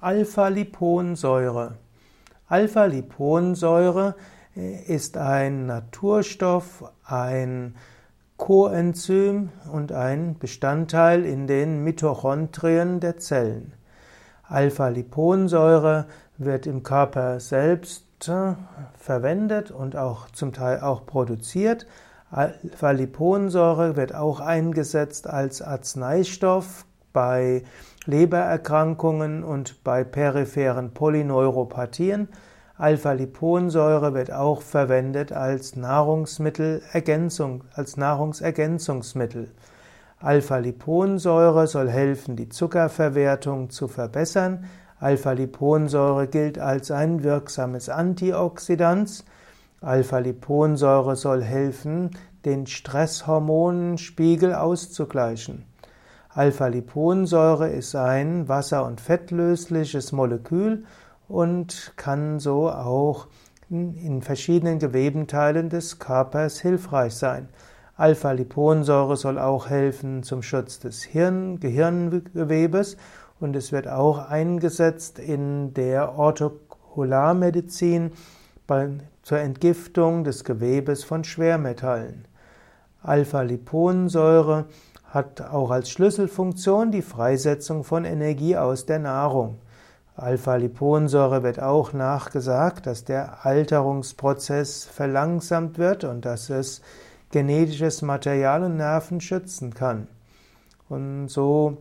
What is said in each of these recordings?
Alpha-Liponsäure. Alpha-Liponsäure äh, ist ein Naturstoff, ein Coenzym und ein Bestandteil in den Mitochondrien der Zellen. Alpha-Liponsäure wird im Körper selbst äh, verwendet und auch zum Teil auch produziert. Alpha-Liponsäure wird auch eingesetzt als Arzneistoff bei Lebererkrankungen und bei peripheren Polyneuropathien. Alpha-Liponsäure wird auch verwendet als Nahrungsmittelergänzung, als Nahrungsergänzungsmittel. Alpha-Liponsäure soll helfen, die Zuckerverwertung zu verbessern. Alpha-Liponsäure gilt als ein wirksames Antioxidant. Alpha-Liponsäure soll helfen, den Stresshormonenspiegel auszugleichen. Alpha-Liponsäure ist ein wasser- und fettlösliches Molekül und kann so auch in verschiedenen Gewebenteilen des Körpers hilfreich sein. Alpha-Liponsäure soll auch helfen zum Schutz des Hirn Gehirngewebes und es wird auch eingesetzt in der Orthokularmedizin zur Entgiftung des Gewebes von Schwermetallen. Alpha-Liponsäure hat auch als Schlüsselfunktion die Freisetzung von Energie aus der Nahrung. Alpha-Liponsäure wird auch nachgesagt, dass der Alterungsprozess verlangsamt wird und dass es genetisches Material und Nerven schützen kann. Und so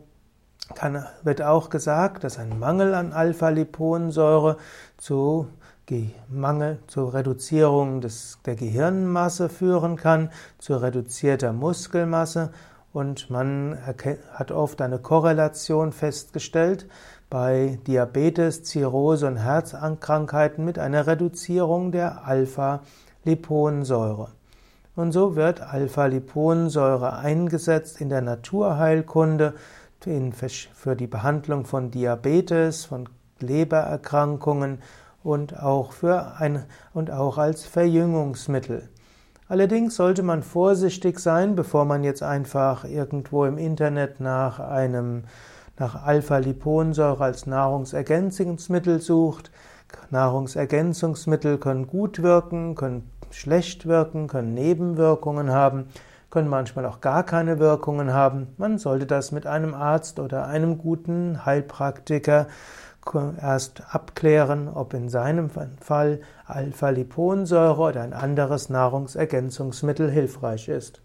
kann, wird auch gesagt, dass ein Mangel an Alpha-Liponsäure zu Mangel zur Reduzierung des, der Gehirnmasse führen kann, zu reduzierter Muskelmasse und man hat oft eine Korrelation festgestellt bei Diabetes, Zirrhose und Herzkrankheiten mit einer Reduzierung der Alpha-Liponsäure. Und so wird Alpha-Liponsäure eingesetzt in der Naturheilkunde für die Behandlung von Diabetes, von Lebererkrankungen und auch, für ein, und auch als Verjüngungsmittel. Allerdings sollte man vorsichtig sein, bevor man jetzt einfach irgendwo im Internet nach einem nach Alpha-Liponsäure als Nahrungsergänzungsmittel sucht. Nahrungsergänzungsmittel können gut wirken, können schlecht wirken, können Nebenwirkungen haben, können manchmal auch gar keine Wirkungen haben. Man sollte das mit einem Arzt oder einem guten Heilpraktiker erst abklären, ob in seinem Fall Alpha-Liponsäure oder ein anderes Nahrungsergänzungsmittel hilfreich ist.